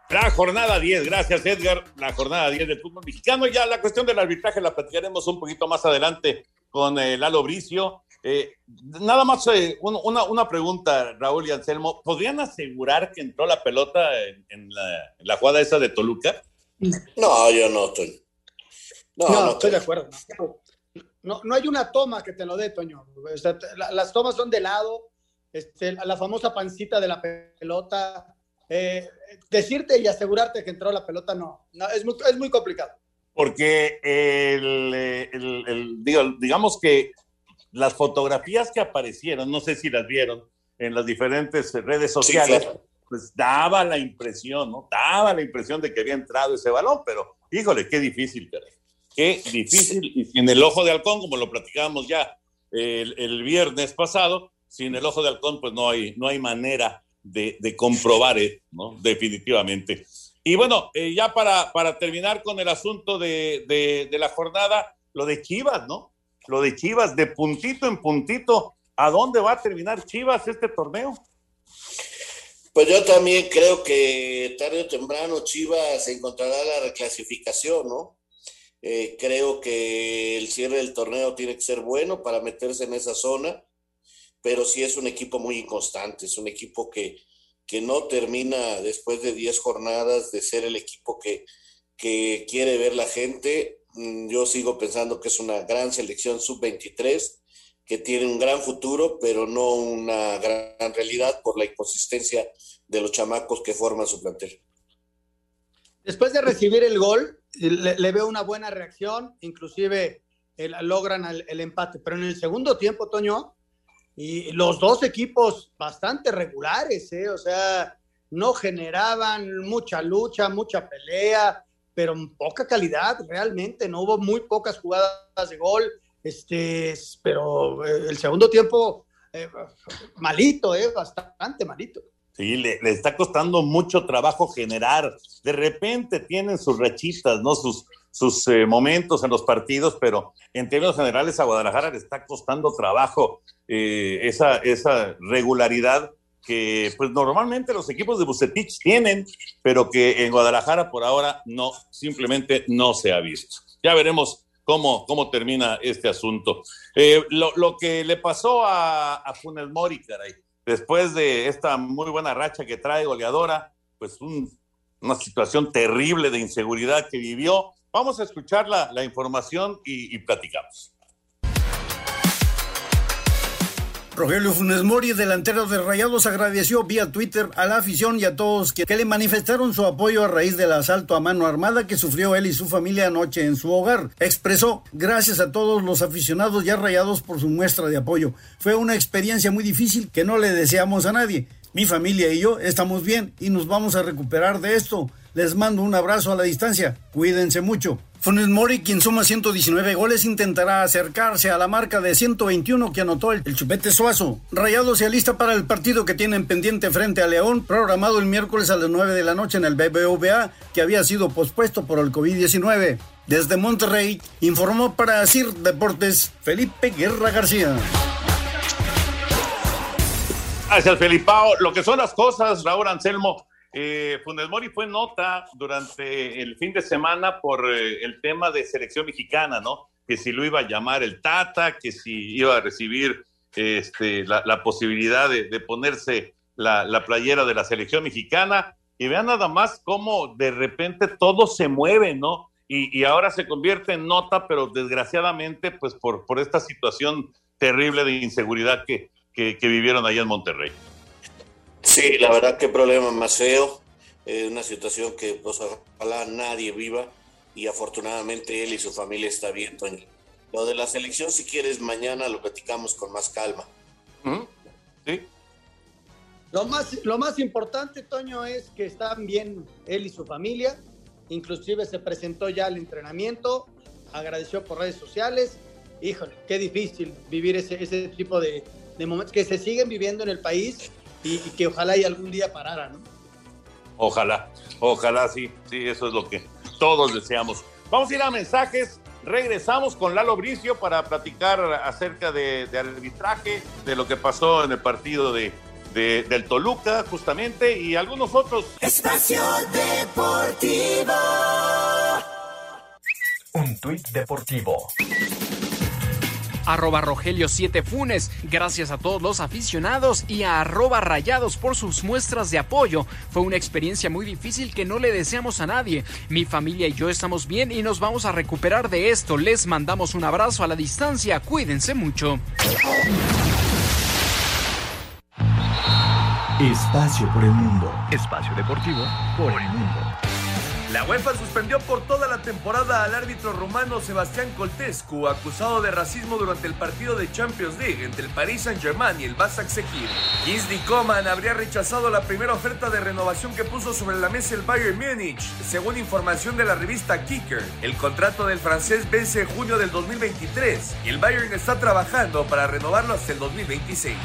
La jornada 10, gracias Edgar, la jornada 10 del fútbol mexicano. Ya la cuestión del arbitraje la platicaremos un poquito más adelante con el eh, Lalo Bricio. Eh, nada más eh, una, una, pregunta, Raúl y Anselmo. ¿Podrían asegurar que entró la pelota en, la, jugada esa de Toluca? No, yo no estoy. No, no, estoy de acuerdo. No, no hay una toma que te lo dé, Toño. las tomas son de lado. Este, la famosa pancita de la pelota eh, decirte y asegurarte que entró la pelota no, no es, muy, es muy complicado. Porque el, digamos que las fotografías que aparecieron, no sé si las vieron en las diferentes redes sociales, pues daba la impresión, ¿no? Daba la impresión de que había entrado ese balón, pero híjole, qué difícil, Qué difícil. Y sin el ojo de halcón, como lo platicábamos ya el, el, viernes pasado, sin el ojo de halcón, pues no hay, no hay manera de, comprobar, eh, ¿no? Definitivamente. Y bueno, eh, ya para, para terminar con el asunto de, la jornada, lo de Chivas, ¿no? Lo de Chivas, de puntito en puntito, ¿a dónde va a terminar Chivas este torneo? Pues yo también creo que tarde o temprano Chivas encontrará la reclasificación, ¿no? Eh, creo que el cierre del torneo tiene que ser bueno para meterse en esa zona pero sí es un equipo muy inconstante, es un equipo que, que no termina después de 10 jornadas de ser el equipo que, que quiere ver la gente. Mm, yo sigo pensando que es una gran selección sub-23, que tiene un gran futuro, pero no una gran realidad por la inconsistencia de los chamacos que forman su plantel. Después de recibir el gol, le, veo una buena reacción, inclusive logran el, el, empate, pero en el segundo tiempo, Toño, y los dos equipos bastante regulares, ¿eh? o sea, no generaban mucha lucha, mucha pelea, pero poca calidad realmente, no hubo muy pocas jugadas de gol, este, pero eh, el segundo tiempo eh, malito, eh, bastante malito. Sí, le, está costando mucho trabajo generar. De repente tienen sus rechitas, ¿no? Sus, sus eh, momentos en los partidos, pero en términos generales a Guadalajara le está costando trabajo eh, esa, esa regularidad que pues normalmente los equipos de Bucetich tienen, pero que en Guadalajara por ahora no, simplemente no se ha visto. Ya veremos cómo, cómo termina este asunto. Eh, lo, lo, que le pasó a, a Funes Mori, caray, después de esta muy buena racha que trae goleadora, pues un, una situación terrible de inseguridad que vivió. Vamos a escuchar la, la información y, platicamos. Rogelio Funes Mori, delantero de Rayados, agradeció vía Twitter a la afición y a todos que, que, le manifestaron su apoyo a raíz del asalto a mano armada que sufrió él y su familia anoche en su hogar. Expresó gracias a todos los aficionados ya Rayados por su muestra de apoyo. Fue una experiencia muy difícil que no le deseamos a nadie. Mi familia y yo estamos bien y nos vamos a recuperar de esto. Les mando un abrazo a la distancia. Cuídense mucho. Funes Mori, quien suma 119 goles, intentará acercarse a la marca de 121 que anotó el, Chupete Suazo. Rayado se alista para el partido que tienen pendiente frente a León, programado el miércoles a las 9 de la noche en el BBVA, que había sido pospuesto por el COVID-19. Desde Monterrey, informó para CIR Deportes Felipe Guerra García. Gracias, Felipao. Lo que son las cosas, Raúl Anselmo. Eh, Funes Mori fue nota durante el fin de semana por eh, el tema de selección mexicana, ¿no? Que si lo iba a llamar el Tata, que si iba a recibir este, la, la posibilidad de, de ponerse la, la, playera de la selección mexicana. Y vean nada más cómo de repente todo se mueve, ¿no? Y, y ahora se convierte en nota, pero desgraciadamente, pues por, por esta situación terrible de inseguridad que, que, que vivieron allá en Monterrey. Sí, la verdad que problema más feo, eh, una situación que pues ojalá nadie viva y afortunadamente él y su familia está bien, Toño. Lo de la selección, si quieres, mañana lo platicamos con más calma. Sí. Lo más, lo más importante, Toño, es que están bien él y su familia. Inclusive se presentó ya al entrenamiento, agradeció por redes sociales. Híjole, qué difícil vivir ese, ese tipo de, de momentos que se siguen viviendo en el país y, y, que ojalá y algún día parara, ¿no? Ojalá, ojalá sí, sí, eso es lo que todos deseamos. Vamos a ir a mensajes, regresamos con Lalo Bricio para platicar acerca de, de arbitraje, de lo que pasó en el partido de, de, del Toluca, justamente, y algunos otros. Espacio Deportivo. Un tuit deportivo arroba Rogelio 7 Funes. Gracias a todos los aficionados y a arroba Rayados por sus muestras de apoyo. Fue una experiencia muy difícil que no le deseamos a nadie. Mi familia y yo estamos bien y nos vamos a recuperar de esto. Les mandamos un abrazo a la distancia. Cuídense mucho. Espacio por el mundo. Espacio deportivo por el mundo. La UEFA suspendió por toda la temporada al árbitro rumano Sebastián Coltescu, acusado de racismo durante el partido de Champions League entre el Paris Saint-Germain y el Basak Sekir. Kingsley Coman habría rechazado la primera oferta de renovación que puso sobre la mesa el Bayern Múnich, según información de la revista Kicker. El contrato del francés vence en junio del 2023 y el Bayern está trabajando para renovarlo hasta el 2026.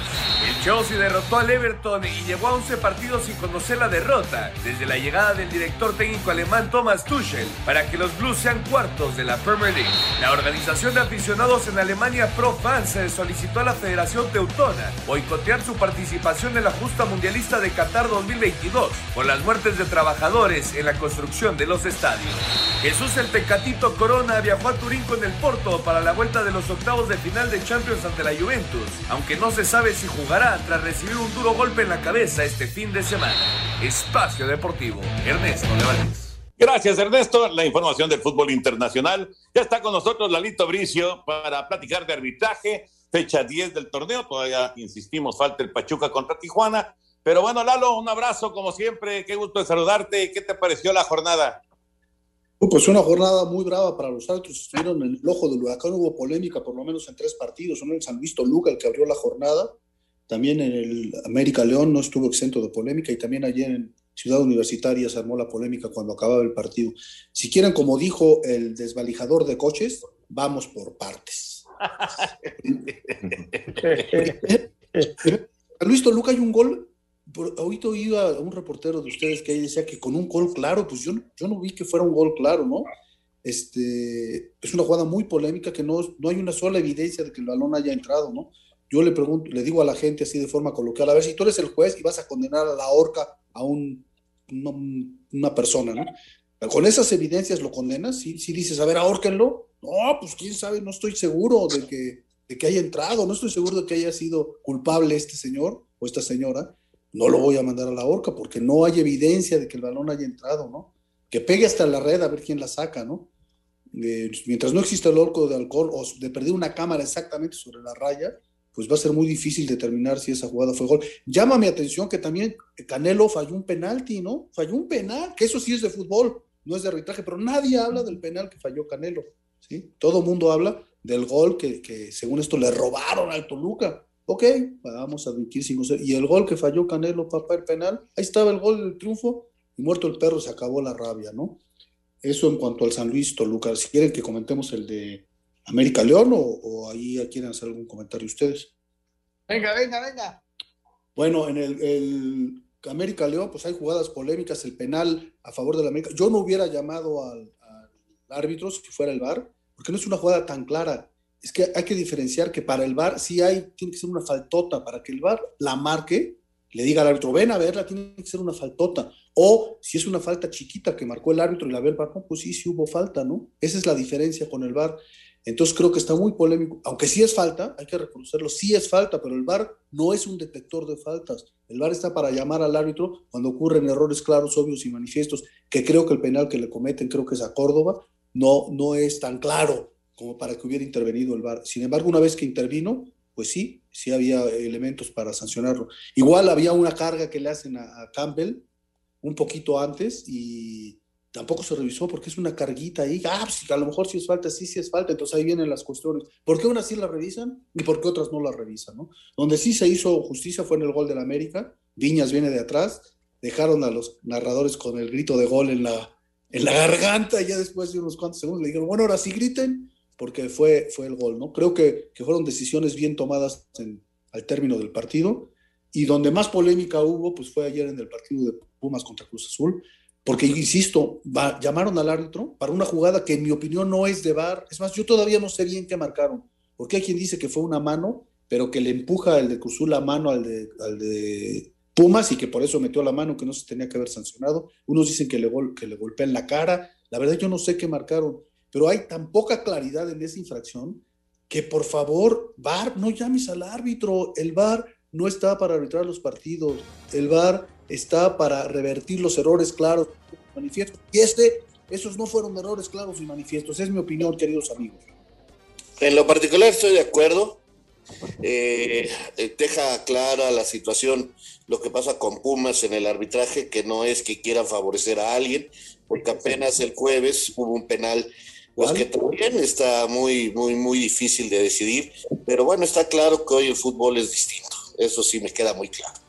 El Chelsea derrotó al Everton y llegó a 11 partidos sin conocer la derrota desde la llegada del director técnico alemán Thomas Tuchel para que los Blues sean cuartos de la Premier League. La organización de aficionados en Alemania Pro Fans solicitó a la Federación Teutona boicotear su participación en la justa mundialista de Qatar 2022 por las muertes de trabajadores en la construcción de los estadios. Jesús el Tecatito Corona viajó a Turín con el Porto para la vuelta de los octavos de final de Champions ante la Juventus, aunque no se sabe si jugará tras recibir un duro golpe en la cabeza este fin de semana. Espacio Deportivo, Ernesto Levanes. Gracias, Ernesto. La información del fútbol internacional. Ya está con nosotros Lalito Bricio para platicar de arbitraje. Fecha 10 del torneo. Todavía insistimos, falta el Pachuca contra Tijuana. Pero bueno, Lalo, un abrazo como siempre. Qué gusto de saludarte. ¿Qué te pareció la jornada? Pues una jornada muy brava para los árbitros. Estuvieron en el ojo del huracán. Hubo polémica por lo menos en tres partidos. Uno en San Luis Toluca, el que abrió la jornada. También en el América León no estuvo exento de polémica. Y también ayer en Ciudad Universitaria se armó la polémica cuando acababa el partido. Si quieren, como dijo el desvalijador de coches, vamos por partes. a Luis Toluca hay un gol. Ahorita oído a un reportero de ustedes que decía que con un gol claro, pues yo, no vi que fuera un gol claro, ¿no? este, es una jugada muy polémica que no hay una sola evidencia de que el balón haya entrado, ¿no? Yo le pregunto, le digo a la gente así de forma coloquial, a ver si tú eres el juez y vas a condenar a la horca a un, una persona, ¿no? Con esas evidencias lo condenas, si ¿Sí? dices, a ver, ahórquenlo. No, pues quién sabe, no estoy seguro de que, de que haya entrado, no estoy seguro de que haya sido culpable este señor o esta señora. No lo voy a mandar a la horca porque no hay evidencia de que el balón haya entrado, ¿no? Que pegue hasta la red a ver quién la saca, ¿no? Eh, mientras no exista el orco de alcohol o de perder una cámara exactamente sobre la raya, pues va a ser muy difícil determinar si esa jugada fue gol. Llama mi atención que también Canelo falló un penalti, ¿no? Falló un penal, que eso sí es de fútbol no es de arbitraje, pero nadie habla del penal que falló Canelo, ¿sí? Todo mundo habla del gol que, según esto le robaron al Toluca. Ok, vamos a admitir sin Y el gol que falló Canelo, papá, el penal, ahí estaba el gol del triunfo y muerto el perro se acabó la rabia, ¿no? Eso en cuanto al San Luis Toluca. Si quieren que comentemos el de América León o, o ahí quieren hacer algún comentario ustedes. Venga, venga, venga. Bueno, en el América León, pues hay jugadas polémicas, el penal a favor de la América. Yo no hubiera llamado al, árbitro si fuera el VAR, porque no es una jugada tan clara. Es que hay que diferenciar que para el VAR sí hay, tiene que ser una faltota, para que el VAR la marque, le diga al árbitro, ven a verla, tiene que ser una faltota. O si es una falta chiquita que marcó el árbitro y la ve el VAR, pues sí, sí hubo falta, ¿no? Esa es la diferencia con el VAR. Entonces creo que está muy polémico, aunque sí es falta, hay que reconocerlo, sí es falta, pero el VAR no es un detector de faltas. El VAR está para llamar al árbitro cuando ocurren errores claros, obvios y manifiestos, que creo que el penal que le cometen, creo que es a Córdoba, no, no es tan claro como para que hubiera intervenido el VAR. Sin embargo, una vez que intervino, pues sí, sí había elementos para sancionarlo. Igual había una carga que le hacen a Campbell un poquito antes y tampoco se revisó porque es una carguita ahí. Ah, pues, a lo mejor si es falta, sí, sí es falta. Entonces ahí vienen las cuestiones. ¿Por qué unas sí la revisan y por qué otras no la revisan? ¿no? Donde sí se hizo justicia fue en el gol del América. Viñas viene de atrás. Dejaron a los narradores con el grito de gol en la, en la garganta y ya después de unos cuantos segundos le dijeron, bueno, ahora sí griten porque fue, fue el gol. ¿no? Creo que, que fueron decisiones bien tomadas al término del partido. Y donde más polémica hubo, pues fue ayer en el partido de Pumas contra Cruz Azul, porque, insisto, llamaron al árbitro para una jugada que en mi opinión no es de bar. Es más, yo todavía no sé bien qué marcaron. Porque hay quien dice que fue una mano, pero que le empuja el de Cruzul la mano al de, al de Pumas y que por eso metió la mano, que no se tenía que haber sancionado. Unos dicen que le, le golpea en la cara. La verdad yo no sé qué marcaron. Pero hay tan poca claridad en esa infracción que por favor, VAR, no llames al árbitro. El VAR no está para arbitrar los partidos. El VAR está para revertir los errores claros y manifiestos. Y este, esos no fueron errores claros y manifiestos. Es mi opinión, queridos amigos. En lo particular estoy de acuerdo. Eh, eh, deja clara la situación, lo que pasa con Pumas en el arbitraje, que no es que quieran favorecer a alguien, porque apenas el jueves hubo un penal pues que también está muy, muy, muy difícil de decidir, pero bueno, está claro que hoy el fútbol es distinto, eso sí me queda muy claro.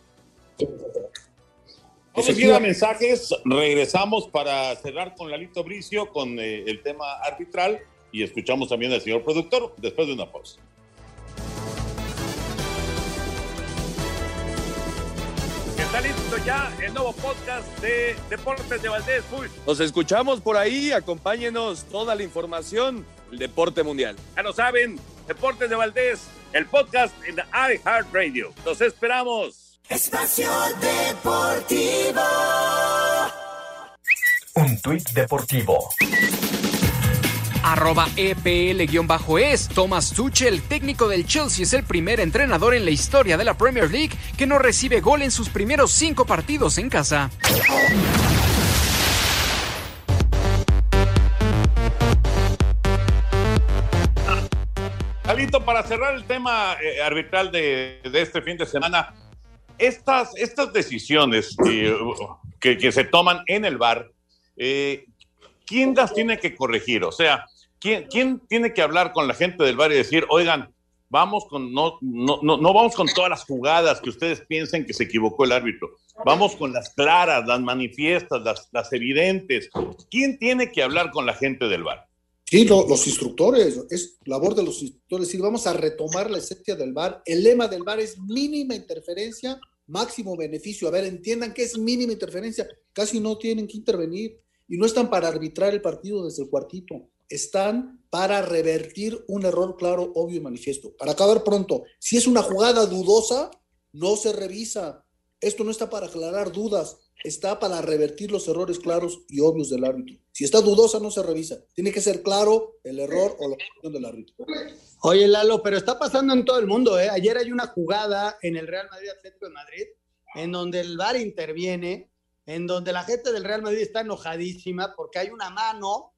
Vamos a ir a mensajes, regresamos para cerrar con Lalito Bricio con eh, el tema arbitral y escuchamos también al señor productor después de una pausa. Está listo ya el nuevo podcast de Deportes de Valdés. Nos escuchamos por ahí, acompáñenos toda la información del deporte mundial. Ya lo saben, Deportes de Valdés, el podcast en iHeartRadio. Los esperamos. Espacio Deportivo. Un tuit deportivo. Arroba EPL-es. Thomas Tuchel, técnico del Chelsea, es el primer entrenador en la historia de la Premier League que no recibe gol en sus primeros cinco partidos en casa. Alito, para cerrar el tema eh, arbitral de, de este fin de semana, estas, estas decisiones eh, que, se toman en el bar, eh, ¿quién las tiene que corregir? O sea, ¿quién, ¿quién tiene que hablar con la gente del bar y decir, oigan, vamos con, no, no, no, vamos con todas las jugadas que ustedes piensen que se equivocó el árbitro. Vamos con las claras, las manifiestas, las, las evidentes. ¿Quién tiene que hablar con la gente del bar? Sí, los instructores, es labor de los instructores decir, vamos a retomar la esencia del VAR. El lema del VAR es mínima interferencia, máximo beneficio. A ver, entiendan que es mínima interferencia, casi no tienen que intervenir. y no están para arbitrar el partido desde el cuartito, están para revertir un error claro, obvio y manifiesto. Para acabar pronto, si es una jugada dudosa, no se revisa. Esto no está para aclarar dudas, está para revertir los errores claros y obvios del árbitro. Si está dudosa, no se revisa. Tiene que ser claro el error o la opinión del árbitro. Oye, Lalo, pero está pasando en todo el mundo, ¿eh? Ayer hay una jugada en el Real Madrid Atlético de Madrid en donde el VAR interviene, en donde la gente del Real Madrid está enojadísima porque hay una mano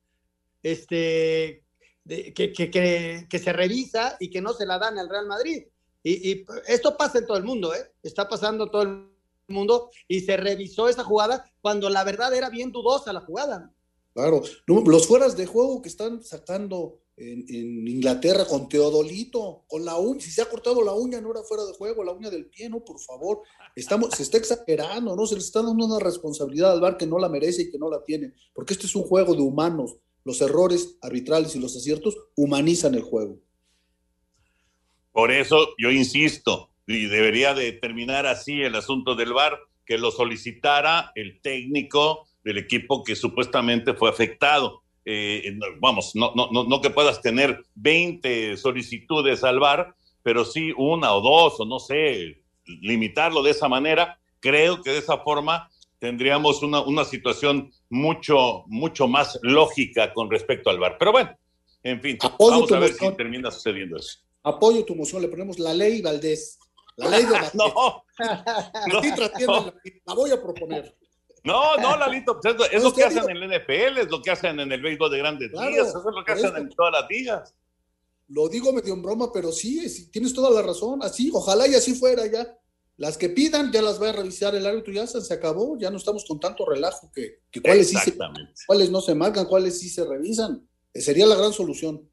este, que- que- que se revisa y que no se la dan al Real Madrid. Y, y esto pasa en todo el mundo, ¿eh? Está pasando en todo el mundo y se revisó esa jugada cuando la verdad era bien dudosa la jugada. Claro, los fueras de juego que están sacando en, en Inglaterra con Teodolito, con la uña, si se ha cortado la uña no era fuera de juego, la uña del pie, no, por favor, estamos, se está exagerando, ¿no? Se le está dando una responsabilidad al VAR que no la merece y que no la tiene, porque este es un juego de humanos, los errores arbitrales y los aciertos humanizan el juego. Por eso yo insisto, y debería de terminar así el asunto del VAR, que lo solicitara el técnico del equipo que supuestamente fue afectado. Eh, no, vamos, no, no, no, no que puedas tener 20 solicitudes al VAR, pero sí una o dos, o no sé, limitarlo de esa manera. Creo que de esa forma tendríamos una, una situación mucho, mucho más lógica con respecto al VAR. Pero bueno, en fin, Apoyo vamos a ver moción. si termina sucediendo eso. Apoyo tu moción, le ponemos la ley Valdés, la ley de Valdés. no, la, la voy a proponer. No, no, Lalito, pues es, es lo que es hacen en el NFL, es lo que hacen en el béisbol de grandes Claro, ligas, eso es lo que hacen eso. en todas las ligas. Lo digo medio en broma, pero sí, sí, tienes toda la razón. Así, ojalá y así fuera ya. Las que pidan ya las va a revisar el árbitro, ya se, acabó, ya no estamos con tanto relajo que, que cuáles sí se, cuáles no se marcan, cuáles sí se revisan. Eh, Sería la gran solución.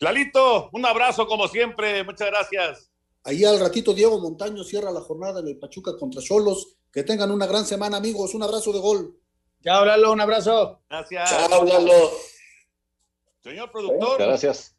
Lalito, un abrazo como siempre, muchas gracias. Ahí al ratito Diego Montaño cierra la jornada en el Pachuca contra Cholos. Que tengan una gran semana, amigos. Un abrazo de gol. Chao, Lalo, un abrazo. Gracias. Chao, Lalo. Señor productor. Gracias.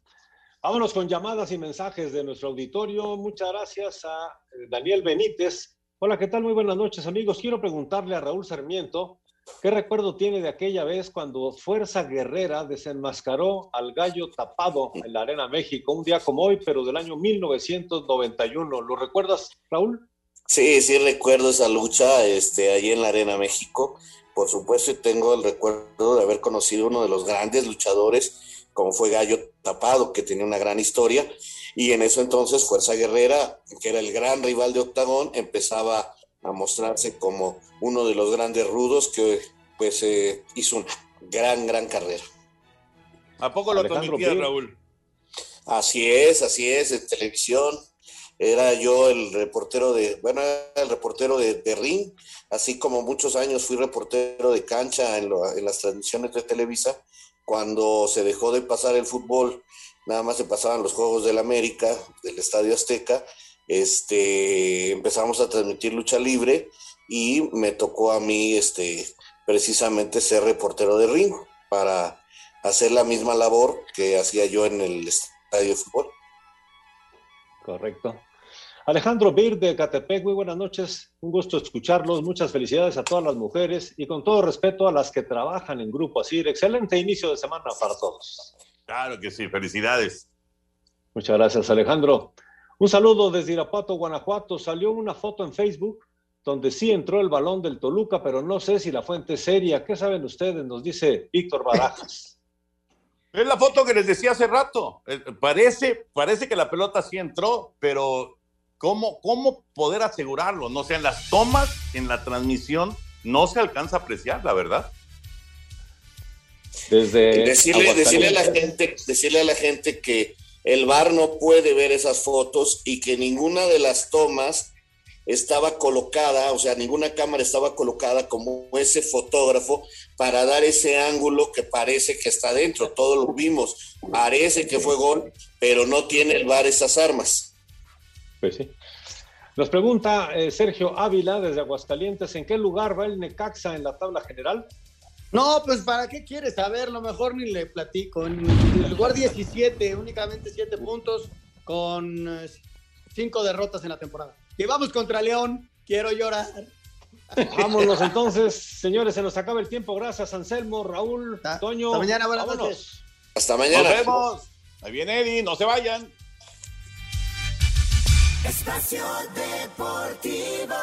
Vámonos con llamadas y mensajes de nuestro auditorio. Muchas gracias a eh, Daniel Benítez. Hola, ¿qué tal? Muy buenas noches, amigos. Quiero preguntarle a Raúl Sarmiento qué recuerdo tiene de aquella vez cuando Fuerza Guerrera desenmascaró al gallo tapado en la Arena México, un día como hoy, pero del año 1991. ¿Lo recuerdas, Raúl? Sí, sí recuerdo esa lucha este, allí en la Arena México. Por supuesto, y tengo el recuerdo de haber conocido uno de los grandes luchadores, como fue Gallo Tapado, que tenía una gran historia. Y en eso entonces Fuerza Guerrera, que era el gran rival de Octagón, empezaba a mostrarse como uno de los grandes rudos que pues eh, hizo una gran, gran carrera. ¿A poco lo Alejandro transmitía, Pío. Raúl? Así es, así es, en televisión. Era yo el reportero de, bueno, el reportero de, de ring, así como muchos años fui reportero de cancha en, lo- en las transmisiones de Televisa. Cuando se dejó de pasar el fútbol, nada más se pasaban los Juegos del América, del Estadio Azteca, este, empezamos a transmitir lucha libre y me tocó a mí, este, precisamente ser reportero de ring para hacer la misma labor que hacía yo en el estadio de fútbol. Correcto. Alejandro Bir de Catepec, muy buenas noches. Un gusto escucharlos. Muchas felicidades a todas las mujeres y con todo respeto a las que trabajan en Grupo Asir. Excelente inicio de semana para todos. Claro que sí, felicidades. Muchas gracias, Alejandro. Un saludo desde Irapuato, Guanajuato. Salió una foto en Facebook donde sí entró el balón del Toluca, pero no sé si la fuente es seria. ¿Qué saben ustedes? Nos dice Víctor Barajas. Es la foto que les decía hace rato. Eh, Parece, parece que la pelota sí entró, pero ¿cómo, ¿cómo poder asegurarlo? No sé, en las tomas, en la transmisión, no se alcanza a apreciar, la verdad. Desde decirle, decirle a la gente, decirle a la gente que el VAR no puede ver esas fotos y que ninguna de las tomas estaba colocada, o sea, ninguna cámara estaba colocada como ese fotógrafo para dar ese ángulo que parece que está dentro. Todos lo vimos. Parece que fue gol, pero no tiene el VAR esas armas. Pues sí. Nos pregunta eh, Sergio Ávila desde Aguascalientes, ¿en qué lugar va el Necaxa en la tabla general? No, pues ¿para qué quieres saberlo? Mejor ni le platico. En el lugar 17, únicamente 7 puntos con 5 derrotas en la temporada. Y vamos contra León, quiero llorar. Vámonos entonces, señores, se nos acaba el tiempo. Gracias, Anselmo, Raúl, Toño. Hasta mañana, buenas Vámonos. noches. Hasta mañana. Nos vemos. Ahí viene Eddie, no se vayan. Espacio Deportivo.